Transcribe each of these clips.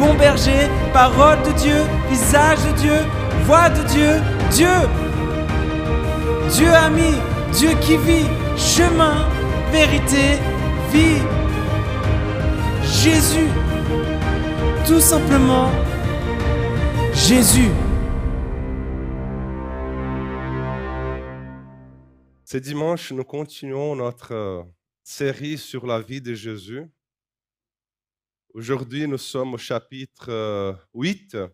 bon berger, parole de Dieu, visage de Dieu, voix de Dieu, Dieu. Dieu ami, Dieu qui vit, chemin, vérité, vie. Jésus, tout simplement Jésus. Ce dimanche, nous continuons notre euh, série sur la vie de Jésus. Aujourd'hui, nous sommes au chapitre 8. Euh,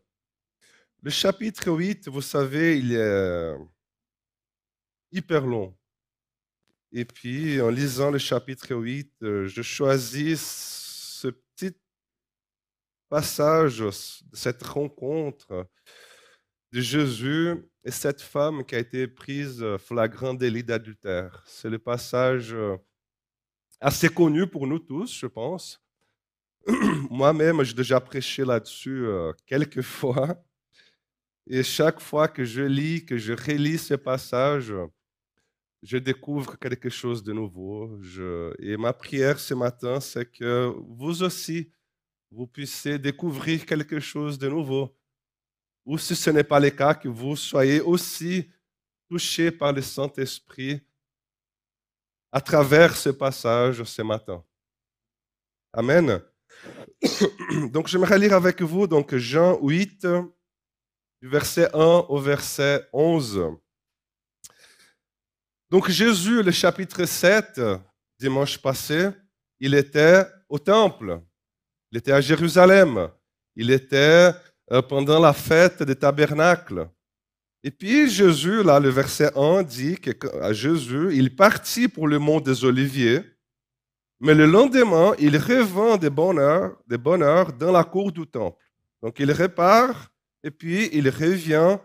Le chapitre 8, vous savez, il est euh, hyper long. Et puis, en lisant le chapitre 8, je choisis ce petit passage de cette rencontre de Jésus et cette femme qui a été prise flagrant délit d'adultère. C'est le passage euh, assez connu pour nous tous, je pense. Moi-même, j'ai déjà prêché là-dessus euh, quelques fois. Et chaque fois que je lis, que je relis ce passage, je découvre quelque chose de nouveau. Et ma prière ce matin, c'est que vous aussi, vous puissiez découvrir quelque chose de nouveau ou si ce n'est pas le cas, que vous soyez aussi touchés par le Saint-Esprit à travers ce passage ce matin. Amen. Donc j'aimerais lire avec vous donc Jean 8 du verset 1 au verset 11. Donc Jésus, le chapitre 7, dimanche passé, il était au temple, il était à Jérusalem, il était euh, pendant la fête des tabernacles. Et puis Jésus, là, le verset 1 dit que Jésus, il partit pour le mont des Oliviers, mais le lendemain, il revint de heure dans la cour du temple. Donc il repart et puis il revient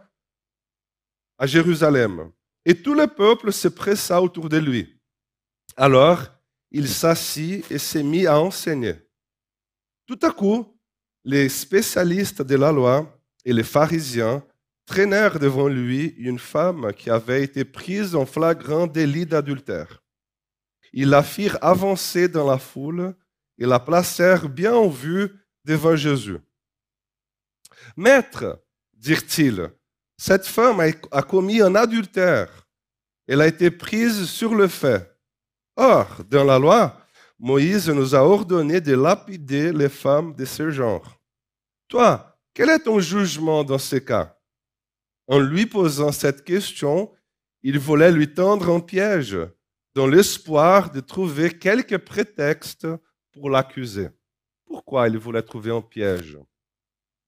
à Jérusalem. Et tout le peuple se pressa autour de lui. Alors, il s'assit et s'est mis à enseigner. Tout à coup, les spécialistes de la loi et les pharisiens traînèrent devant lui une femme qui avait été prise en flagrant délit d'adultère. Ils la firent avancer dans la foule et la placèrent bien en vue devant Jésus. Maître, dirent-ils, cette femme a commis un adultère. Elle a été prise sur le fait. Or, dans la loi, Moïse nous a ordonné de lapider les femmes de ce genre. Toi, quel est ton jugement dans ce cas? En lui posant cette question, il voulait lui tendre un piège, dans l'espoir de trouver quelque prétexte pour l'accuser. Pourquoi il voulait trouver un piège?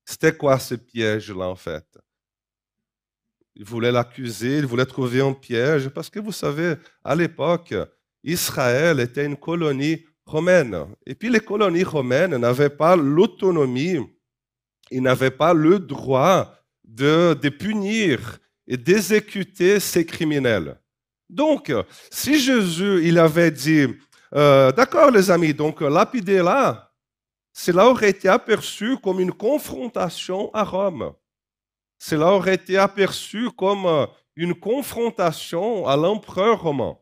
C'était quoi ce piège-là en fait? Il voulait l'accuser, il voulait trouver un piège, parce que vous savez, à l'époque, Israël était une colonie romaine. Et puis les colonies romaines n'avaient pas l'autonomie, ils n'avaient pas le droit de, punir et d'exécuter ces criminels. Donc, si Jésus, il avait dit, euh, d'accord les amis, donc lapider là, cela aurait été aperçu comme une confrontation à Rome. Cela aurait été aperçu comme une confrontation à l'empereur romain.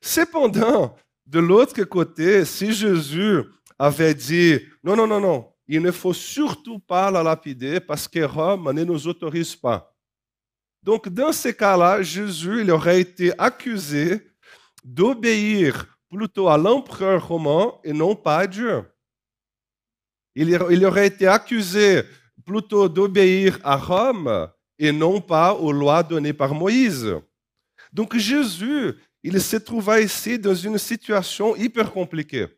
Cependant, de l'autre côté, si Jésus avait dit, non, non, non, non, il ne faut surtout pas la lapider parce que Rome ne nous autorise pas. Donc, dans ce cas-là, Jésus il aurait été accusé d'obéir plutôt à l'empereur romain et non pas à Dieu. Il, il aurait été accusé plutôt d'obéir à Rome et non pas aux lois données par Moïse. Donc Jésus, il se trouva ici dans une situation hyper compliquée.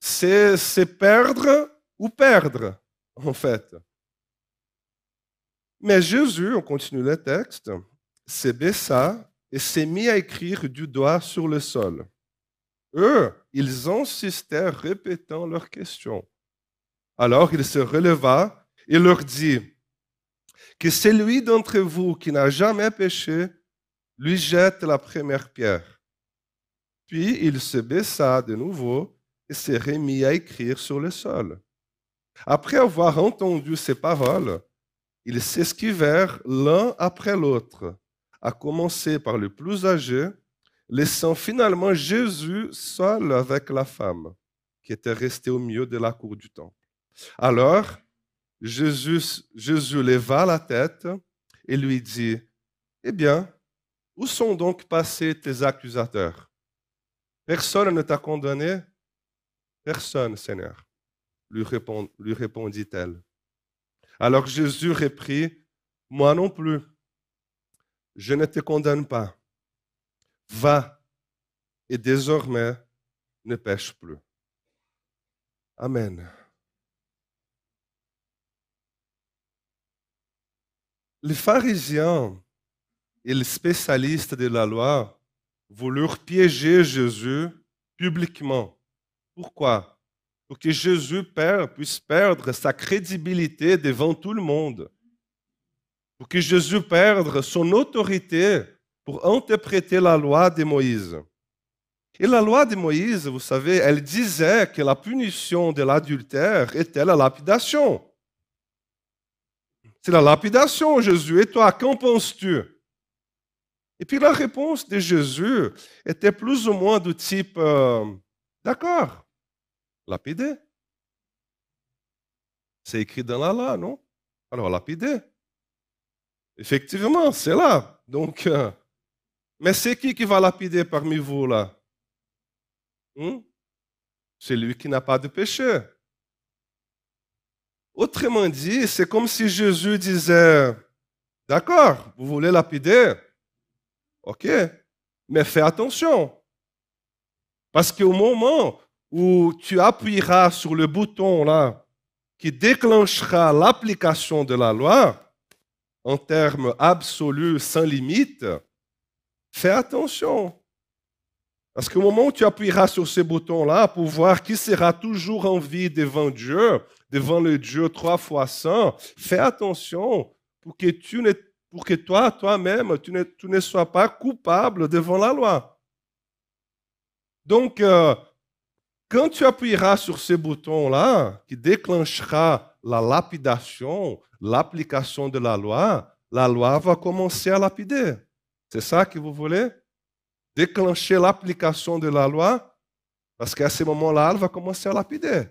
C'est perdre ou perdre, en fait. Mais Jésus, on continue le texte, se baissa et s'est mis à écrire du doigt sur le sol. Eux, ils insistèrent, répétant leurs questions. Alors il se releva et leur dit, que celui d'entre vous qui n'a jamais péché lui jette la première pierre. Puis il se baissa de nouveau et s'est remis à écrire sur le sol. Après avoir entendu ces paroles, ils s'esquivèrent l'un après l'autre, à commencer par le plus âgé, laissant finalement Jésus seul avec la femme qui était restée au milieu de la cour du temple. Alors, Jésus, leva la tête et lui dit, Eh bien, où sont donc passés tes accusateurs? Personne ne t'a condamné? Personne, Seigneur, lui répondit-elle. Alors Jésus reprit, Moi non plus, je ne te condamne pas. Va et désormais ne pêche plus. Amen. Les pharisiens et les spécialistes de la loi voulurent piéger Jésus publiquement. Pourquoi? Pour que Jésus puisse perdre sa crédibilité devant tout le monde. Pour que Jésus perde son autorité pour interpréter la loi de Moïse. Et la loi de Moïse, vous savez, elle disait que la punition de l'adultère était la lapidation. C'est la lapidation, Jésus. Et toi, qu'en penses-tu? Et puis la réponse de Jésus était plus ou moins du type, euh, d'accord, lapider. C'est écrit dans la loi, non? Alors lapider. Effectivement, c'est là. Donc, euh, mais c'est qui qui va lapider parmi vous là? Hmm? C'est lui qui n'a pas de péché. Autrement dit, c'est comme si Jésus disait, d'accord, vous voulez lapider? OK Mais fais attention. Parce qu'au moment où tu appuieras sur le bouton là qui déclenchera l'application de la loi, en termes absolus, sans limite, fais attention. Parce qu'au moment où tu appuieras sur ce bouton-là pour voir qui sera toujours en vie devant Dieu, devant le Dieu trois fois saint, fais attention pour que tu ne pour que toi, toi-même, tu ne, tu ne sois pas coupable devant la loi. Donc, euh, quand tu appuieras sur ce bouton-là, qui déclenchera la lapidation, l'application de la loi, la loi va commencer à lapider. C'est ça que vous voulez? Déclencher l'application de la loi, parce qu'à ce moment-là, elle va commencer à lapider.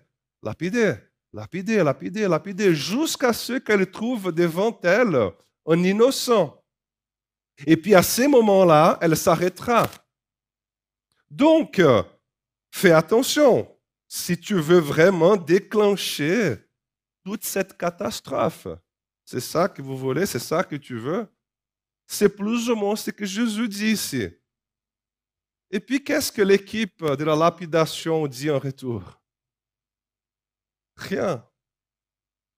Lapider, lapider, lapider, lapider, jusqu'à ce qu'elle trouve devant elle un innocent. Et puis à ce moment-là, elle s'arrêtera. Donc, fais attention si tu veux vraiment déclencher toute cette catastrophe. C'est ça que vous voulez, c'est ça que tu veux? C'est plus ou moins ce que Jésus dit ici. Et puis, qu'est-ce que l'équipe de la lapidation dit en retour? Rien.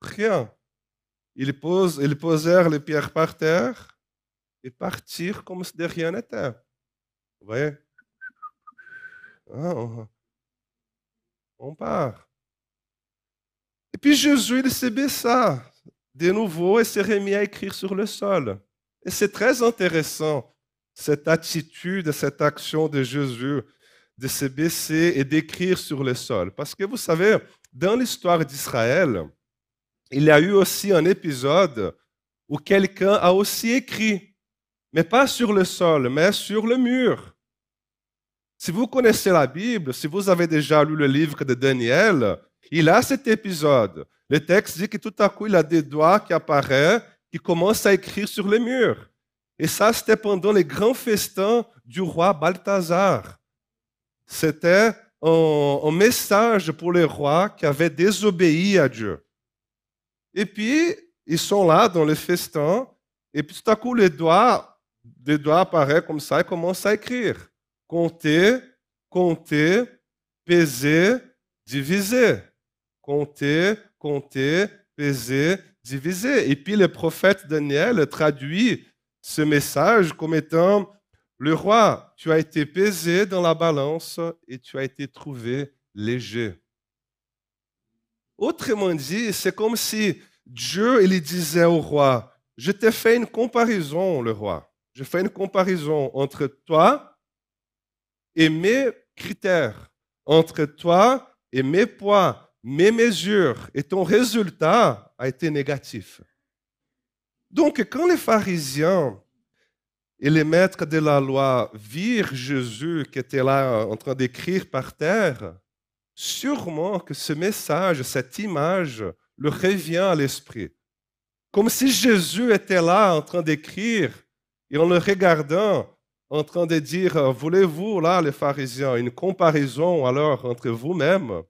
Rien. Ils, posèrent les pierres par terre et partirent comme si de rien n'était. Vous voyez? Ah, on, part. Et puis Jésus, il se baissa de nouveau et s'est remis à écrire sur le sol. Et c'est très intéressant, cette attitude, cette action de Jésus de se baisser et d'écrire sur le sol. Parce que vous savez, dans l'histoire d'Israël, il y a eu aussi un épisode où quelqu'un a aussi écrit, mais pas sur le sol, mais sur le mur. Si vous connaissez la Bible, si vous avez déjà lu le livre de Daniel, il a cet épisode. Le texte dit que tout à coup, il a des doigts qui apparaissent, qui commencent à écrire sur le mur. Et ça, c'était pendant les grands festins du roi Balthazar. C'était un, message pour les rois qui avaient désobéi à Dieu. Et puis, ils sont là dans le festin, et puis tout à coup, les doigts, les doigts apparaissent comme ça et commencent à écrire. Compter, compter, peser, diviser. Compter, compter, peser, diviser. Et puis le prophète Daniel traduit ce message comme étant le roi, tu as été pesé dans la balance et tu as été trouvé léger. Autrement dit, c'est comme si Dieu il disait au roi, je t'ai fait une comparaison, le roi. Je fais une comparaison entre toi et mes critères, entre toi et mes poids, mes mesures, et ton résultat a été négatif. Donc, quand les pharisiens et les maîtres de la loi virent Jésus qui était là en train d'écrire par terre, sûrement que ce message, cette image, leur revient à l'esprit. Comme si Jésus était là en train d'écrire et en le regardant, en train de dire, voulez-vous, là, les pharisiens, une comparaison alors entre vous-mêmes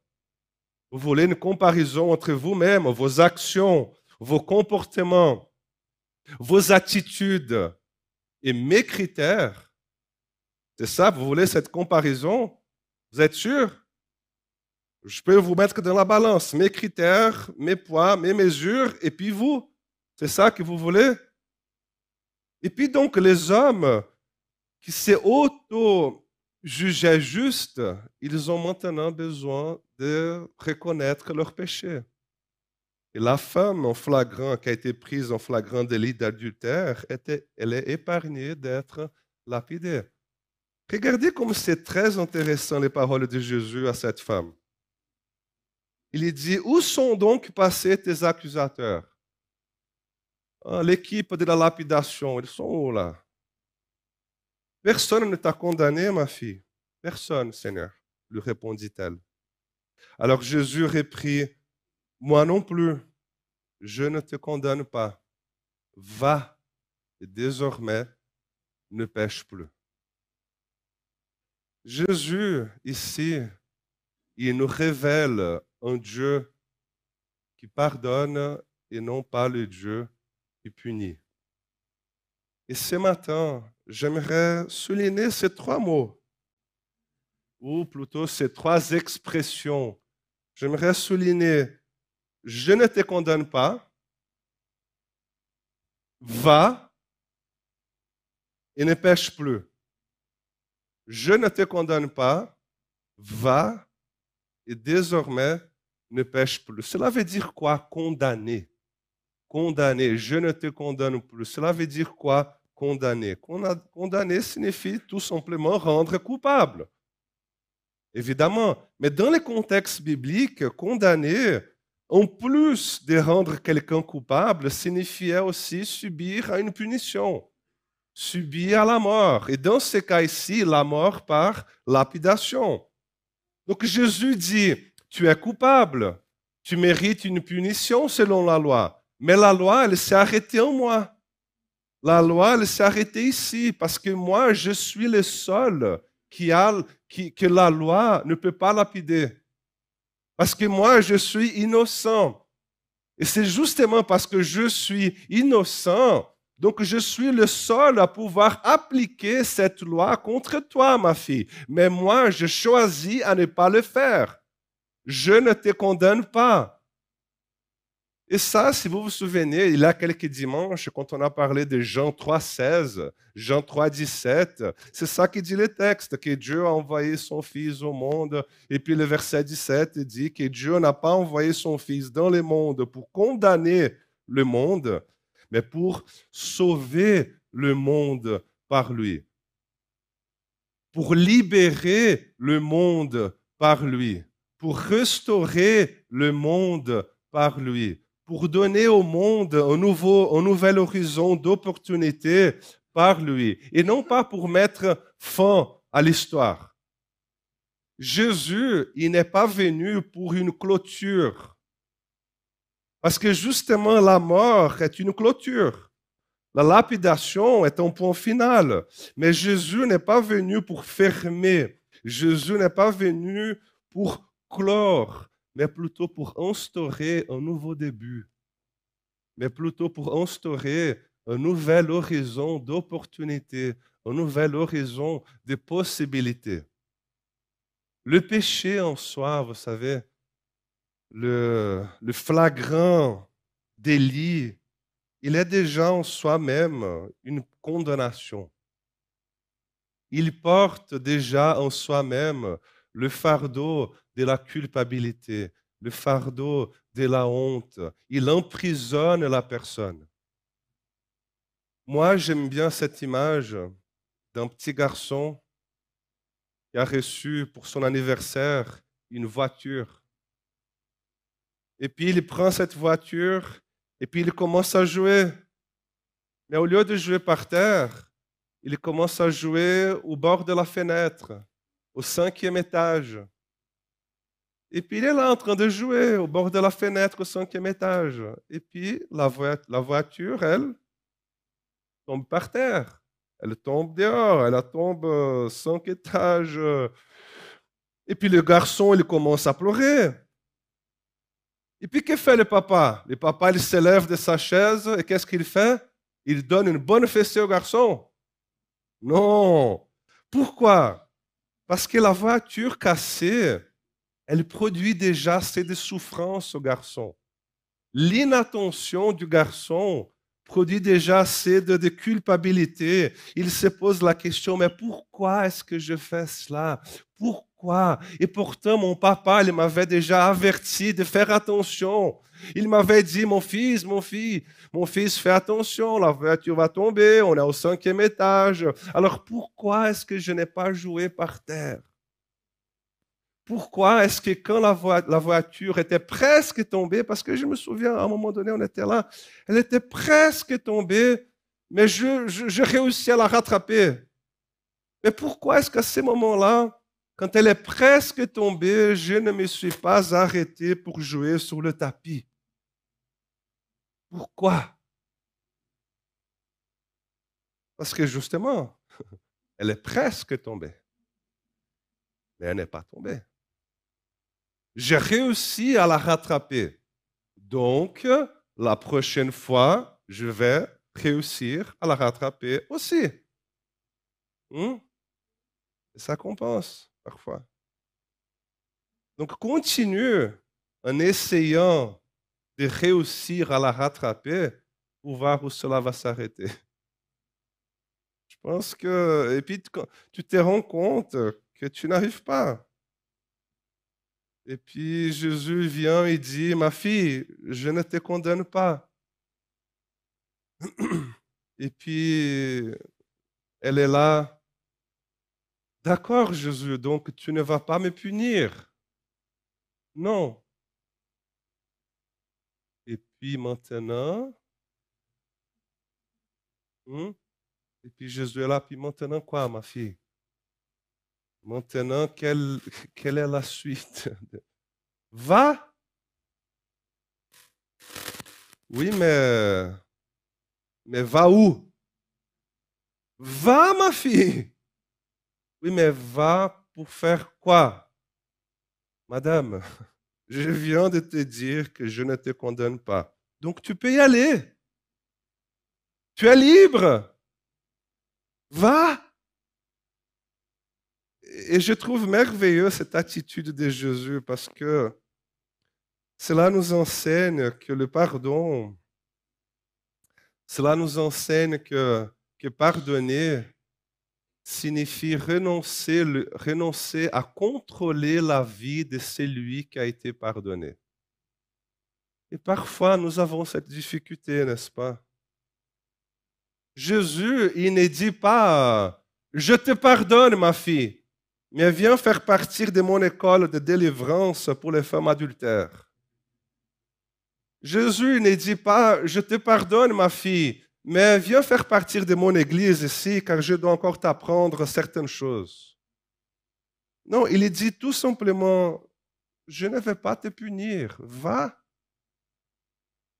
Vous voulez une comparaison entre vous-mêmes, vos actions, vos comportements, vos attitudes et mes critères? C'est ça, vous voulez cette comparaison? Vous êtes sûr? Je peux vous mettre dans la balance, mes critères, mes poids, mes mesures, et puis vous? C'est ça que vous voulez? Et puis donc les hommes qui s'est auto-jugeaient justes, ils ont maintenant besoin de reconnaître leur péché. Et la femme en flagrant, qui a été prise en flagrant délit d'adultère, elle est épargnée d'être lapidée. Regardez comme c'est très intéressant les paroles de Jésus à cette femme. Il dit, où sont donc passés tes accusateurs ah, l'équipe de la lapidation, ils sont où là? Personne ne t'a condamné, ma fille. Personne, Seigneur, lui répondit-elle. Alors Jésus reprit, Moi non plus, je ne te condamne pas. Va, et désormais, ne pêche plus. Jésus, ici, il nous révèle un Dieu qui pardonne et non pas le Dieu et puni. Et ce matin, j'aimerais souligner ces trois mots, ou plutôt ces trois expressions. J'aimerais souligner, je ne te condamne pas, va et ne pêche plus. Je ne te condamne pas, va et désormais ne pêche plus. Cela veut dire quoi? Condamner condamner. Je ne te condamne plus. Cela veut dire quoi? Condamner Condamner signifie tout simplement rendre coupable. Évidemment. Mais dans le contexte biblique, condamner, en plus de rendre quelqu'un coupable, signifiait aussi subir une punition, subir la mort. Et dans ce cas ici, la mort par lapidation. Donc Jésus dit, tu es coupable, tu mérites une punition selon la loi. Mais la loi, elle s'est arrêtée en moi. La loi, elle s'est arrêtée ici parce que moi, je suis le seul qui a, que la loi ne peut pas lapider. Parce que moi, je suis innocent. Et c'est justement parce que je suis innocent, donc je suis le seul à pouvoir appliquer cette loi contre toi, ma fille. Mais moi, je choisis à ne pas le faire. Je ne te condamne pas. Et ça, si vous vous souvenez, il y a quelques dimanches, quand on a parlé de Jean 3,16, Jean 3,17, c'est ça qui dit le texte, que Dieu a envoyé son Fils au monde. Et puis le verset 17 dit que Dieu n'a pas envoyé son Fils dans le monde pour condamner le monde, mais pour sauver le monde par lui, pour libérer le monde par lui, pour restaurer le monde par lui pour donner au monde un, nouveau, un nouvel horizon d'opportunités par lui, et non pas pour mettre fin à l'histoire. Jésus, il n'est pas venu pour une clôture, parce que justement la mort est une clôture. La lapidation est un point final. Mais Jésus n'est pas venu pour fermer. Jésus n'est pas venu pour clore mais plutôt pour instaurer un nouveau début, mais plutôt pour instaurer un nouvel horizon d'opportunités, un nouvel horizon de possibilités. Le péché en soi, vous savez, le, le flagrant délit, il est déjà en soi-même une condamnation. Il porte déjà en soi-même le fardeau de la culpabilité, le fardeau de la honte. Il emprisonne la personne. Moi, j'aime bien cette image d'un petit garçon qui a reçu pour son anniversaire une voiture. Et puis il prend cette voiture et puis il commence à jouer. Mais au lieu de jouer par terre, il commence à jouer au bord de la fenêtre, au cinquième étage. Et puis il est là en train de jouer au bord de la fenêtre au cinquième étage. Et puis la, voiture, elle, tombe par terre. Elle tombe dehors, elle tombe euh, cinq étages. Et puis le garçon, il commence à pleurer. Et puis que fait le papa? Le papa, il s'élève de sa chaise et qu'est-ce qu'il fait? Il donne une bonne fessée au garçon. Non. Pourquoi? Parce que la voiture cassée, elle produit déjà assez de souffrance au garçon. L'inattention du garçon produit déjà assez de, culpabilité. Il se pose la question, mais pourquoi est-ce que je fais cela? Pourquoi? Et pourtant, mon papa, il m'avait déjà averti de faire attention. Il m'avait dit, mon fils, mon fils, mon fils, fais attention, la voiture va tomber, on est au cinquième étage. Alors pourquoi est-ce que je n'ai pas joué par terre? Pourquoi est-ce que quand la, voiture était presque tombée, parce que je me souviens, à un moment donné, on était là, elle était presque tombée, mais je, réussis à la rattraper. Mais pourquoi est-ce qu'à ce moment-là, quand elle est presque tombée, je ne me suis pas arrêté pour jouer sur le tapis? Pourquoi? Parce que justement, elle est presque tombée, mais elle n'est pas tombée j'ai réussi à la rattraper. Donc, la prochaine fois, je vais réussir à la rattraper aussi. Hmm? Ça compense parfois. Donc, continue en essayant de réussir à la rattraper pour voir où cela va s'arrêter. Je pense que, et puis tu te rends compte que tu n'arrives pas. Et puis Jésus vient et dit, ma fille, je ne te condamne pas. Et puis elle est là. D'accord, Jésus, donc tu ne vas pas me punir. Non. Et puis maintenant, hmm? et puis Jésus est là, puis maintenant quoi, ma fille? Maintenant, quelle, quelle est la suite Va? Oui, mais, mais va où? Va, ma fille? Oui, mais va pour faire quoi? Madame, je viens de te dire que je ne te condamne pas. Donc tu peux y aller. Tu es libre. Va et je trouve merveilleux cette attitude de Jésus parce que cela nous enseigne que le pardon, cela nous enseigne que, que pardonner signifie renoncer, renoncer à contrôler la vie de celui qui a été pardonné. Et parfois, nous avons cette difficulté, n'est-ce pas? Jésus, il ne dit pas, je te pardonne, ma fille mais viens faire partir de mon école de délivrance pour les femmes adultères. Jésus ne dit pas, je te pardonne ma fille, mais viens faire partir de mon église ici, car je dois encore t'apprendre certaines choses. Non, il dit tout simplement, je ne vais pas te punir, va.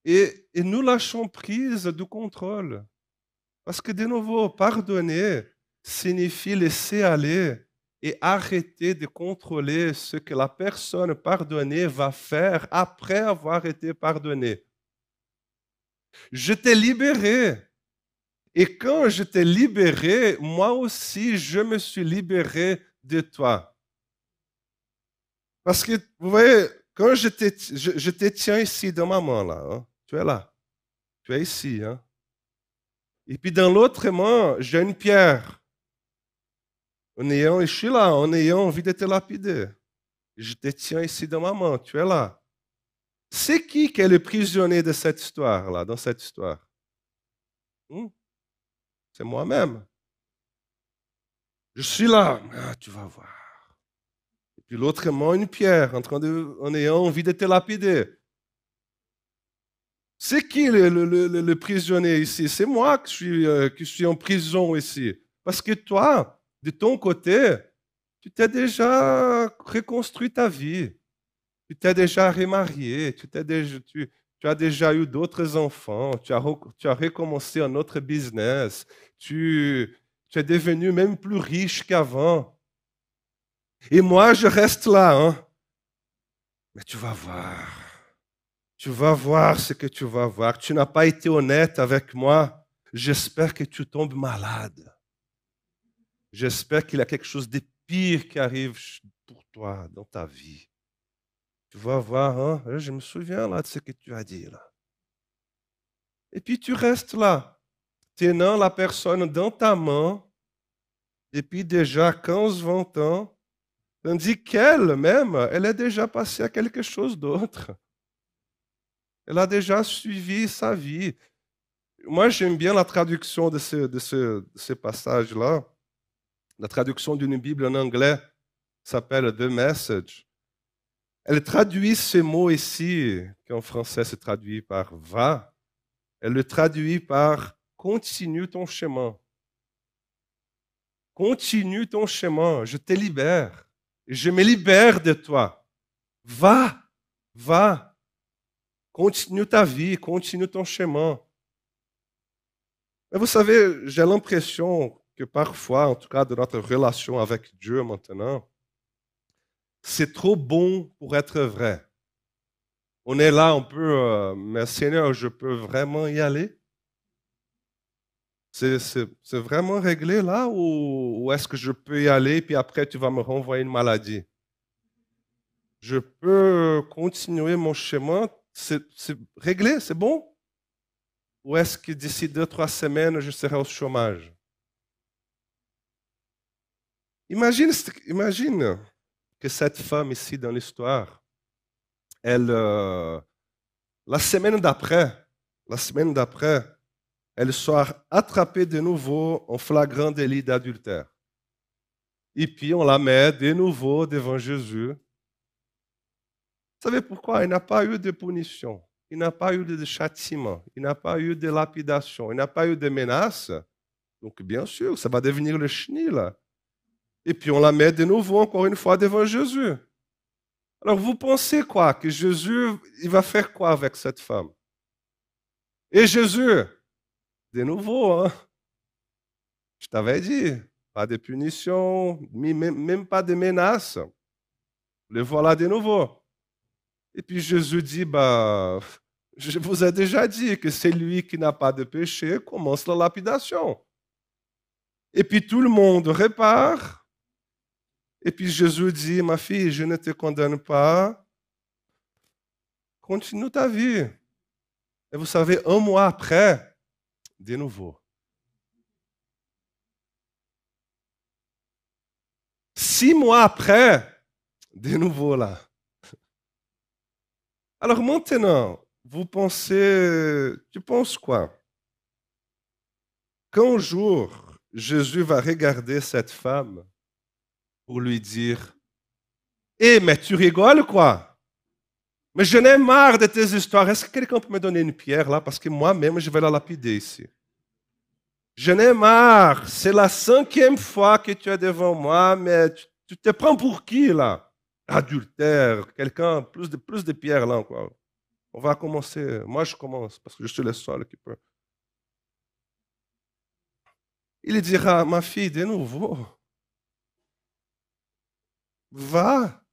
Et, et nous lâchons prise du contrôle. Parce que de nouveau, pardonner signifie laisser aller et arrêter de contrôler ce que la personne pardonnée va faire après avoir été pardonnée. Je t'ai libéré. Et quand je t'ai libéré, moi aussi, je me suis libéré de toi. Parce que, vous voyez, quand je te, je, te tiens ici dans ma main, là, hein, tu es là, tu es ici. Hein? Et puis dans l'autre main, j'ai une pierre. En ayant, je suis là, en ayant envie de te lapider. Je te tiens ici dans ma main, tu es là. C'est qui qui est le prisonnier de cette histoire-là, dans cette histoire? Hmm? c'est moi-même. Je suis là, ah, tu vas voir. Et puis l'autre aimant une pierre, en, train de, en ayant envie de te lapider. C'est qui le, prisonnier ici? C'est moi qui suis, euh, qui suis en prison ici. Parce que toi, de ton côté, tu t'es déjà reconstruit ta vie. Tu t'es déjà remarié. Tu, as déjà eu d'autres enfants. Tu as, tu as recommencé un autre business. Tu, tu es devenu même plus riche qu'avant. Et moi, je reste là. Hein? Mais tu vas voir. Tu vas voir ce que tu vas voir. Tu n'as pas été honnête avec moi. J'espère que tu tombes malade. J'espère qu'il y a quelque chose de pire qui arrive pour toi dans ta vie. Tu vas voir, hein? je me souviens là de ce que tu as dit là. Et puis tu restes là, tenant la personne dans ta main depuis déjà 15-20 ans, tandis qu'elle même, elle est déjà passée à quelque chose d'autre. Elle a déjà suivi sa vie. Moi, j'aime bien la traduction de ce, de ce, de ce passage-là. La traduction d'une Bible en anglais s'appelle The Message. Elle traduit ces mots ici, qui en français se traduit par va. Elle le traduit par continue ton chemin. Continue ton chemin, je te libère. Je me libère de toi. Va, va. Continue ta vie, continue ton chemin. Mais vous savez, j'ai l'impression que parfois, en tout cas de notre relation avec Dieu maintenant, c'est trop bon pour être vrai. On est là, on peut, euh, mais Seigneur, je peux vraiment y aller? C'est vraiment réglé là ou, ou est-ce que je peux y aller puis après tu vas me renvoyer une maladie? Je peux continuer mon chemin? C'est réglé, c'est bon? Ou est-ce que d'ici deux, trois semaines, je serai au chômage? Imagine, imagine que cette femme ici dans l'histoire, elle, euh, la semaine d'après, la semaine d'après, elle soit attrapée de nouveau en flagrant délit d'adultère. Et puis on la met de nouveau devant Jésus savez pourquoi? Il n'a pas eu de punition, il n'a pas eu de châtiment, il n'a pas eu de lapidation, il n'a pas eu de menace. Donc, bien sûr, ça va devenir le chenil. Et puis, on la met de nouveau, encore une fois, devant Jésus. Alors, vous pensez quoi? Que Jésus, il va faire quoi avec cette femme? Et Jésus, de nouveau, hein? je t'avais dit, pas de punition, même pas de menace. Le voilà de nouveau. Et puis Jésus dit, bah, je vous ai déjà dit que c'est lui qui n'a pas de péché commence la lapidation. Et puis tout le monde répare. Et puis Jésus dit, ma fille, je ne te condamne pas. Continue ta vie. Et vous savez, un mois après, de nouveau. Six mois après, de nouveau là. Alors maintenant, vous pensez, tu penses quoi? Qu'un jour, Jésus va regarder cette femme pour lui dire, Eh, mais tu rigoles quoi? Mais je n'ai marre de tes histoires. Est-ce que quelqu'un peut me donner une pierre là? Parce que moi-même, je vais la lapider ici. Je n'ai marre. C'est la cinquième fois que tu es devant moi, mais tu, tu te prends pour qui là? Adultère, quelqu'un, plus de, plus de pierres là encore. On va commencer. Moi, je commence parce que je suis le seul qui peut. Il dira, ma fille, de nouveau, va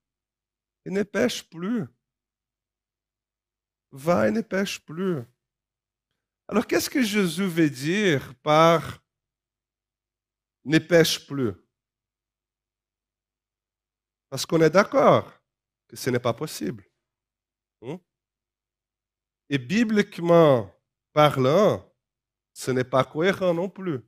et ne pêche plus. Va et ne pêche plus. Alors, qu'est-ce que Jésus veut dire par ne pêche plus? Parce qu'on est d'accord que ce n'est pas possible. Hmm? Et bibliquement parlant, ce n'est pas cohérent non plus.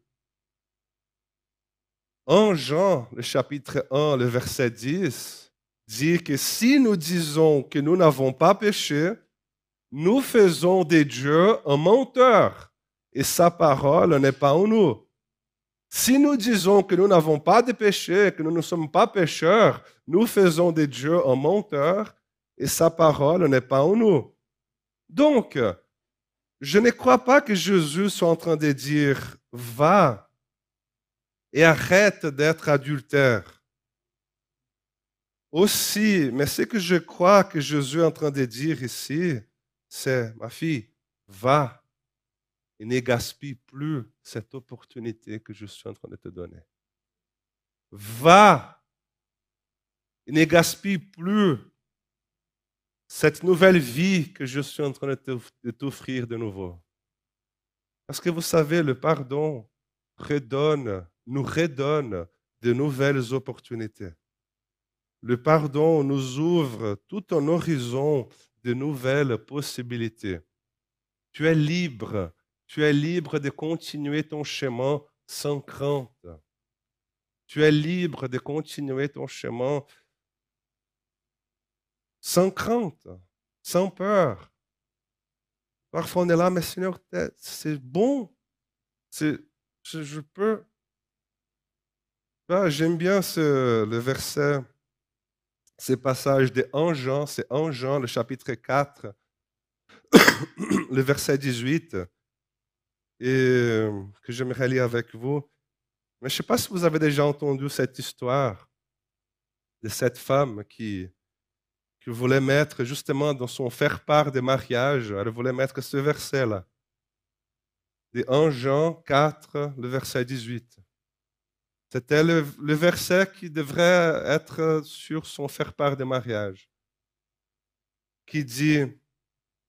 En Jean, le chapitre 1, le verset 10, dit que si nous disons que nous n'avons pas péché, nous faisons de Dieu un menteur et sa parole n'est pas en nous. Si nous disons que nous n'avons pas de péché, que nous ne sommes pas pécheurs, nous faisons de Dieu un menteur et sa parole n'est pas en nous. Donc, je ne crois pas que Jésus soit en train de dire va et arrête d'être adultère. Aussi, mais ce que je crois que Jésus est en train de dire ici, c'est ma fille, va et ne gaspille plus cette opportunité que je suis en train de te donner. Va et ne gaspille plus cette nouvelle vie que je suis en train de t'offrir de nouveau. Parce que vous savez, le pardon redonne, nous redonne de nouvelles opportunités. Le pardon nous ouvre tout un horizon de nouvelles possibilités. Tu es libre tu es libre de continuer ton chemin sans crainte. Tu es libre de continuer ton chemin sans crainte, sans peur. Parfois on est là, mais Seigneur, c'est bon. Je, peux. Ah, j'aime bien ce, le verset, ces passages de 1 Jean, c'est 1 Jean, le chapitre 4, le verset 18 et que j'aimerais lire avec vous. Mais je ne sais pas si vous avez déjà entendu cette histoire de cette femme qui, qui voulait mettre justement dans son faire-part de mariage, elle voulait mettre ce verset-là. De 1 Jean 4, le verset 18. C'était le, verset qui devrait être sur son faire-part de mariage. Qui dit,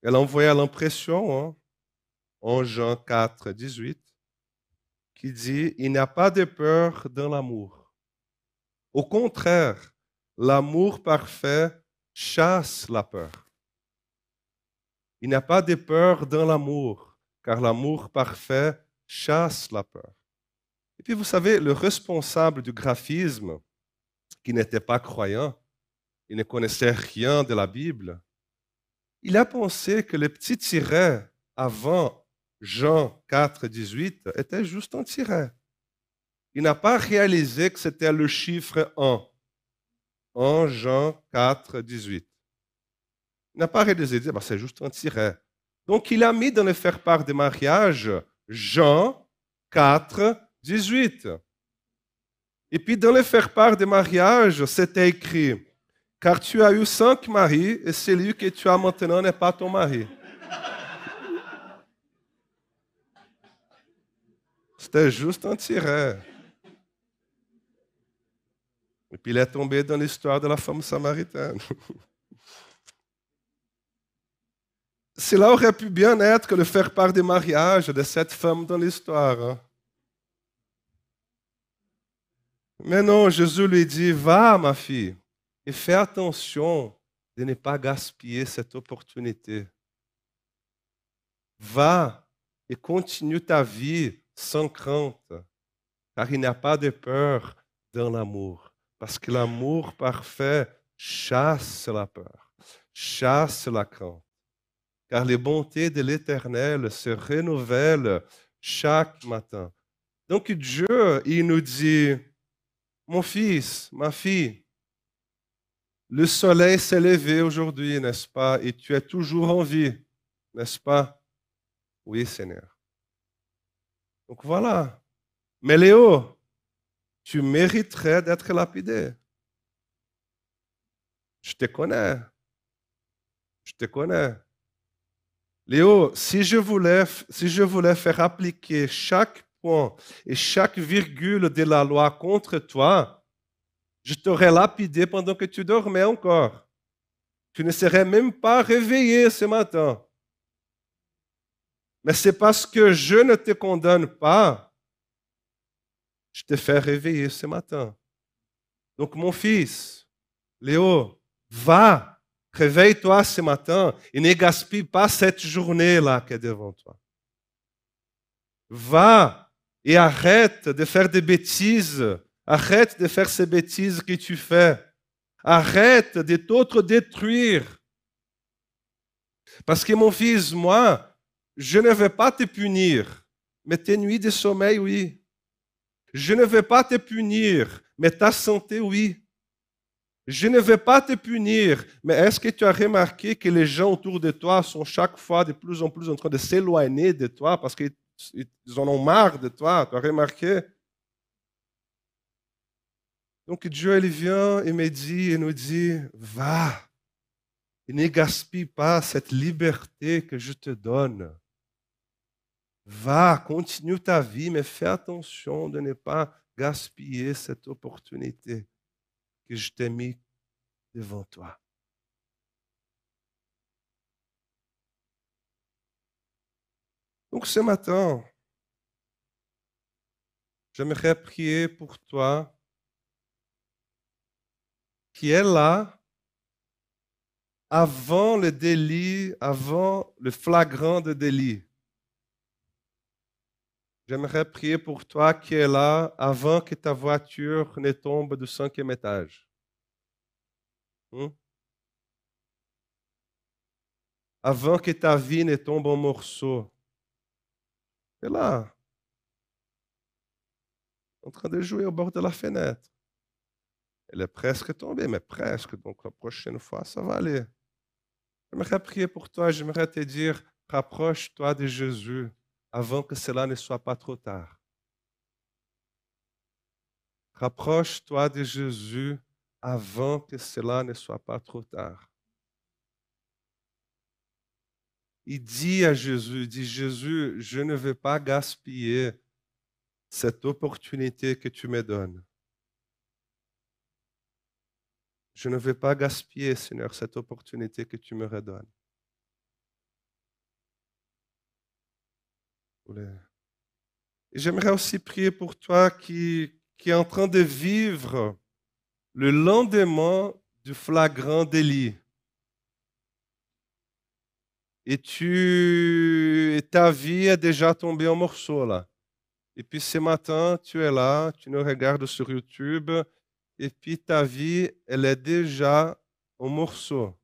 elle envoyait l'impression, hein, en Jean 4, 18, qui dit, il n'y a pas de peur dans l'amour. Au contraire, l'amour parfait chasse la peur. Il n'y a pas de peur dans l'amour, car l'amour parfait chasse la peur. Puis vous savez, le responsable du graphisme, qui n'était pas croyant, il ne connaissait rien de la Bible, il a pensé que le petit tiret avant Jean 4, 18 était juste un tiret. Il n'a pas réalisé que c'était le chiffre 1 en Jean 4, 18. Il n'a pas réalisé, bah, c'est juste un tiret. Donc il a mis dans le faire-part de mariage Jean 4, 18. Et puis dans le faire-part de mariage, c'était écrit, car tu as eu cinq maris et celui que tu as maintenant n'est pas ton mari. C'était juste un tiret. Et puis il est tombé dans l'histoire de la femme samaritaine. Cela aurait pu bien être le faire part des mariages de cette femme dans l'histoire. Hein. Mais non, Jésus lui dit, va ma fille, et fais attention de ne pas gaspiller cette opportunité. Va et continue ta vie sans crainte, car il n'y a pas de peur dans l'amour, parce que l'amour parfait chasse la peur, chasse la crainte, car les bontés de l'Éternel se renouvellent chaque matin. Donc Dieu, il nous dit, mon fils, ma fille, le soleil s'est levé aujourd'hui, n'est-ce pas, et tu es toujours en vie, n'est-ce pas? Oui, Seigneur. Donc voilà. Mais Léo, tu mériterais d'être lapidé. Je te connais. Je te connais. Léo, si je voulais, si je voulais faire appliquer chaque et chaque virgule de la loi contre toi, je t'aurais lapidé pendant que tu dormais encore. Tu ne serais même pas réveillé ce matin. Mais c'est parce que je ne te condamne pas, je te fais réveiller ce matin. Donc mon fils, Léo, va, réveille-toi ce matin et ne gaspille pas cette journée-là qui est devant toi. Va et arrête de faire des bêtises. Arrête de faire ces bêtises que tu fais. Arrête de t'auto-détruire. Parce que mon fils, moi, je ne vais pas te punir, mais tes nuits de sommeil, oui. Je ne vais pas te punir, mais ta santé, oui. Je ne vais pas te punir, mais est-ce que tu as remarqué que les gens autour de toi sont chaque fois de plus en plus en train de s'éloigner de toi parce qu'ils en ont marre de toi Tu as remarqué? Donc Dieu, il vient et me dit et nous dit, va, et ne gaspille pas cette liberté que je te donne. Va, continue ta vie, mais fais attention de ne pas gaspiller cette opportunité que je t'ai mis devant toi. Donc ce matin, j'aimerais prier pour toi qui est là avant le délit, avant le flagrant de délit. J'aimerais prier pour toi qui es là avant que ta voiture ne tombe du cinquième étage. Hmm? Avant que ta vie ne tombe en morceaux. Tu es là, en train de jouer au bord de la fenêtre. Elle est presque tombée, mais presque. Donc la prochaine fois, ça va aller. J'aimerais prier pour toi. J'aimerais te dire, rapproche-toi de Jésus avant que cela ne soit pas trop tard. Rapproche-toi de Jésus avant que cela ne soit pas trop tard. Il dit à Jésus, dit Jésus, je ne veux pas gaspiller cette opportunité que tu me donnes. Je ne veux pas gaspiller, Seigneur, cette opportunité que tu me redonnes. J'aimerais aussi prier pour toi qui, qui est en train de vivre le lendemain du flagrant délit. Et, tu, et ta vie est déjà tombée en morceaux là. Et puis ce matin, tu es là, tu nous regardes sur YouTube, et puis ta vie, elle est déjà en morceaux.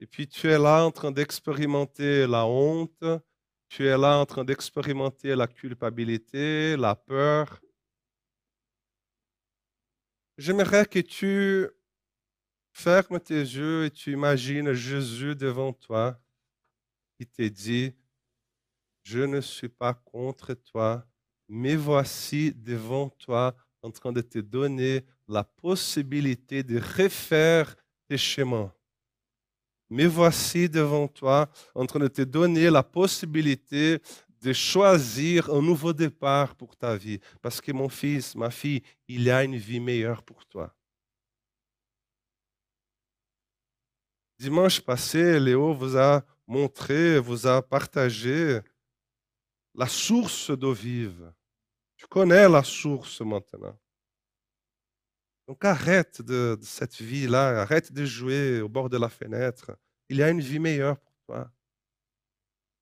Et puis tu es là en train d'expérimenter la honte, tu es là en train d'expérimenter la culpabilité, la peur. J'aimerais que tu fermes tes yeux et tu imagines Jésus devant toi qui te dit, je ne suis pas contre toi, mais voici devant toi en train de te donner la possibilité de refaire tes chemins mais voici devant toi en train de te donner la possibilité de choisir un nouveau départ pour ta vie. Parce que mon fils, ma fille, il y a une vie meilleure pour toi. Dimanche passé, Léo vous a montré, vous a partagé la source d'eau vive. Tu connais la source maintenant. Donc arrête de, cette vie-là, arrête de jouer au bord de la fenêtre. Il y a une vie meilleure pour toi.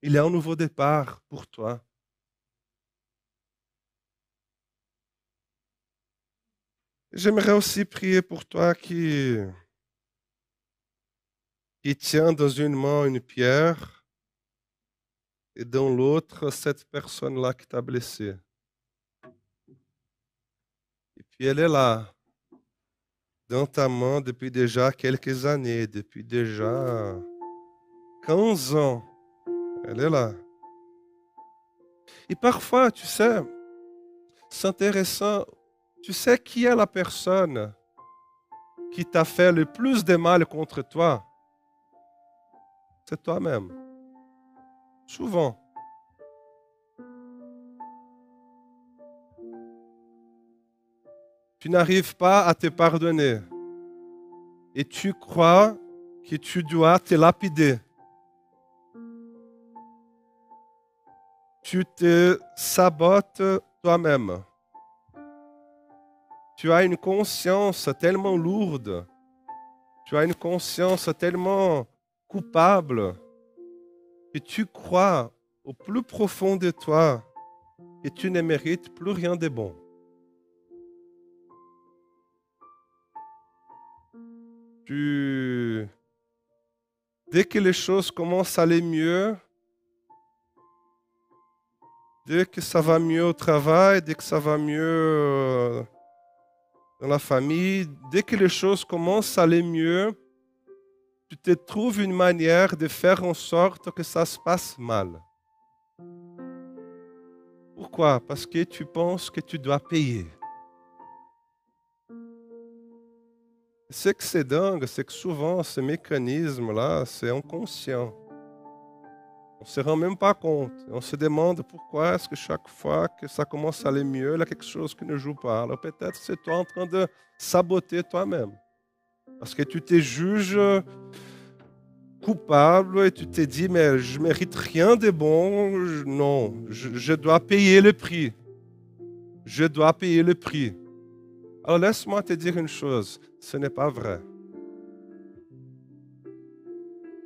Il y a un nouveau départ pour toi. J'aimerais aussi prier pour toi qui, qui tient dans une main une pierre et dans l'autre cette personne-là qui t'a blessé. Et puis elle est là, dans ta main depuis déjà quelques années, depuis déjà 15 ans. Elle est là. Et parfois, tu sais, c'est intéressant, tu sais qui est la personne qui t'a fait le plus de mal contre toi? Toi-même. Souvent. tu n'arrives pas à te pardonner et tu crois que tu dois te lapider. Tu te sabotes toi-même. Tu as une conscience tellement lourde, tu as une conscience tellement coupable que tu crois au plus profond de toi que tu ne mérites plus rien de bon. tu... Dès que les choses commencent à aller mieux, Dès que ça va mieux au travail, dès que ça va mieux euh, dans la famille, dès que les choses commencent à aller mieux, tu te trouves une manière de faire en sorte que ça se passe mal. Pourquoi? Parce que tu penses que tu dois payer. Ce que c'est dingue, c'est que souvent, ce mécanisme-là, c'est inconscient. On ne se rend même pas compte. On se demande pourquoi est-ce que chaque fois que ça commence à aller mieux, il y a quelque chose qui ne joue pas. Alors peut-être c'est toi en train de saboter toi-même. Parce que tu te juges coupable et tu te dis, mais je mérite rien de bon. Non, je, je dois payer le prix. Je dois payer le prix. Alors laisse-moi te dire une chose, ce n'est pas vrai.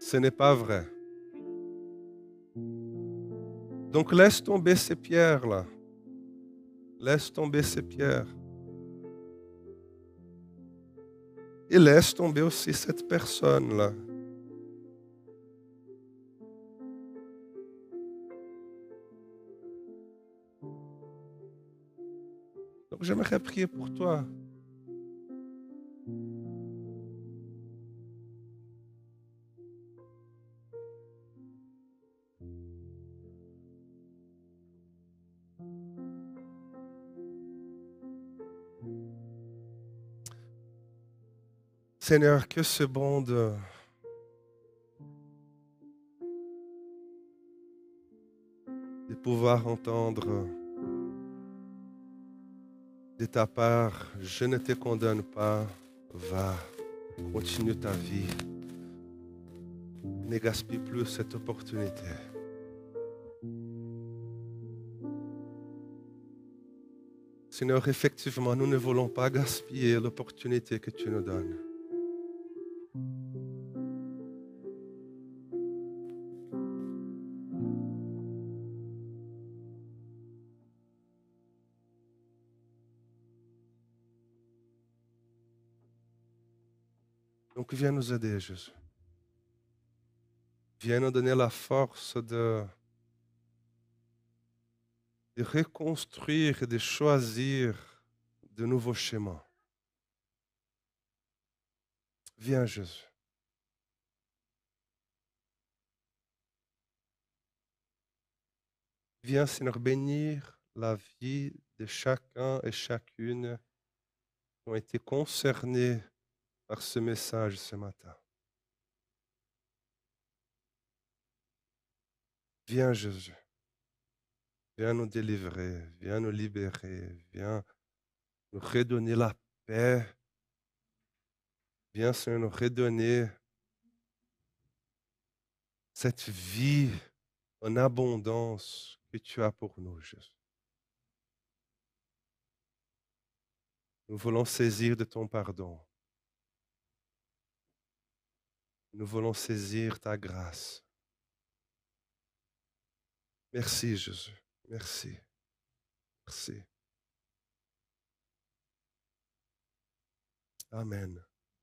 Ce n'est pas vrai. Donc laisse tomber ces pierres-là. Laisse tomber ces pierres. Et laisse tomber aussi cette personne-là. Donc j'aimerais prier pour toi. Seigneur, que c'est bon de, de pouvoir entendre de ta part, je ne te condamne pas, va, continue ta vie. Ne gaspille plus cette opportunité. Seigneur, effectivement, nous ne voulons pas gaspiller l'opportunité que tu nous donnes. Aider, Jésus. Viens nous donner la force de, de reconstruire et de choisir de nouveaux chemins. Viens, Jésus. Viens, Seigneur, bénir la vie de chacun et chacune qui ont été concernés par ce message ce matin. Viens Jésus, viens nous délivrer, viens nous libérer, viens nous redonner la paix, viens Seigneur nous redonner cette vie en abondance que tu as pour nous, Jésus. Nous voulons saisir de ton pardon. Nous voulons saisir ta grâce. Merci Jésus. Merci. Merci. Amen.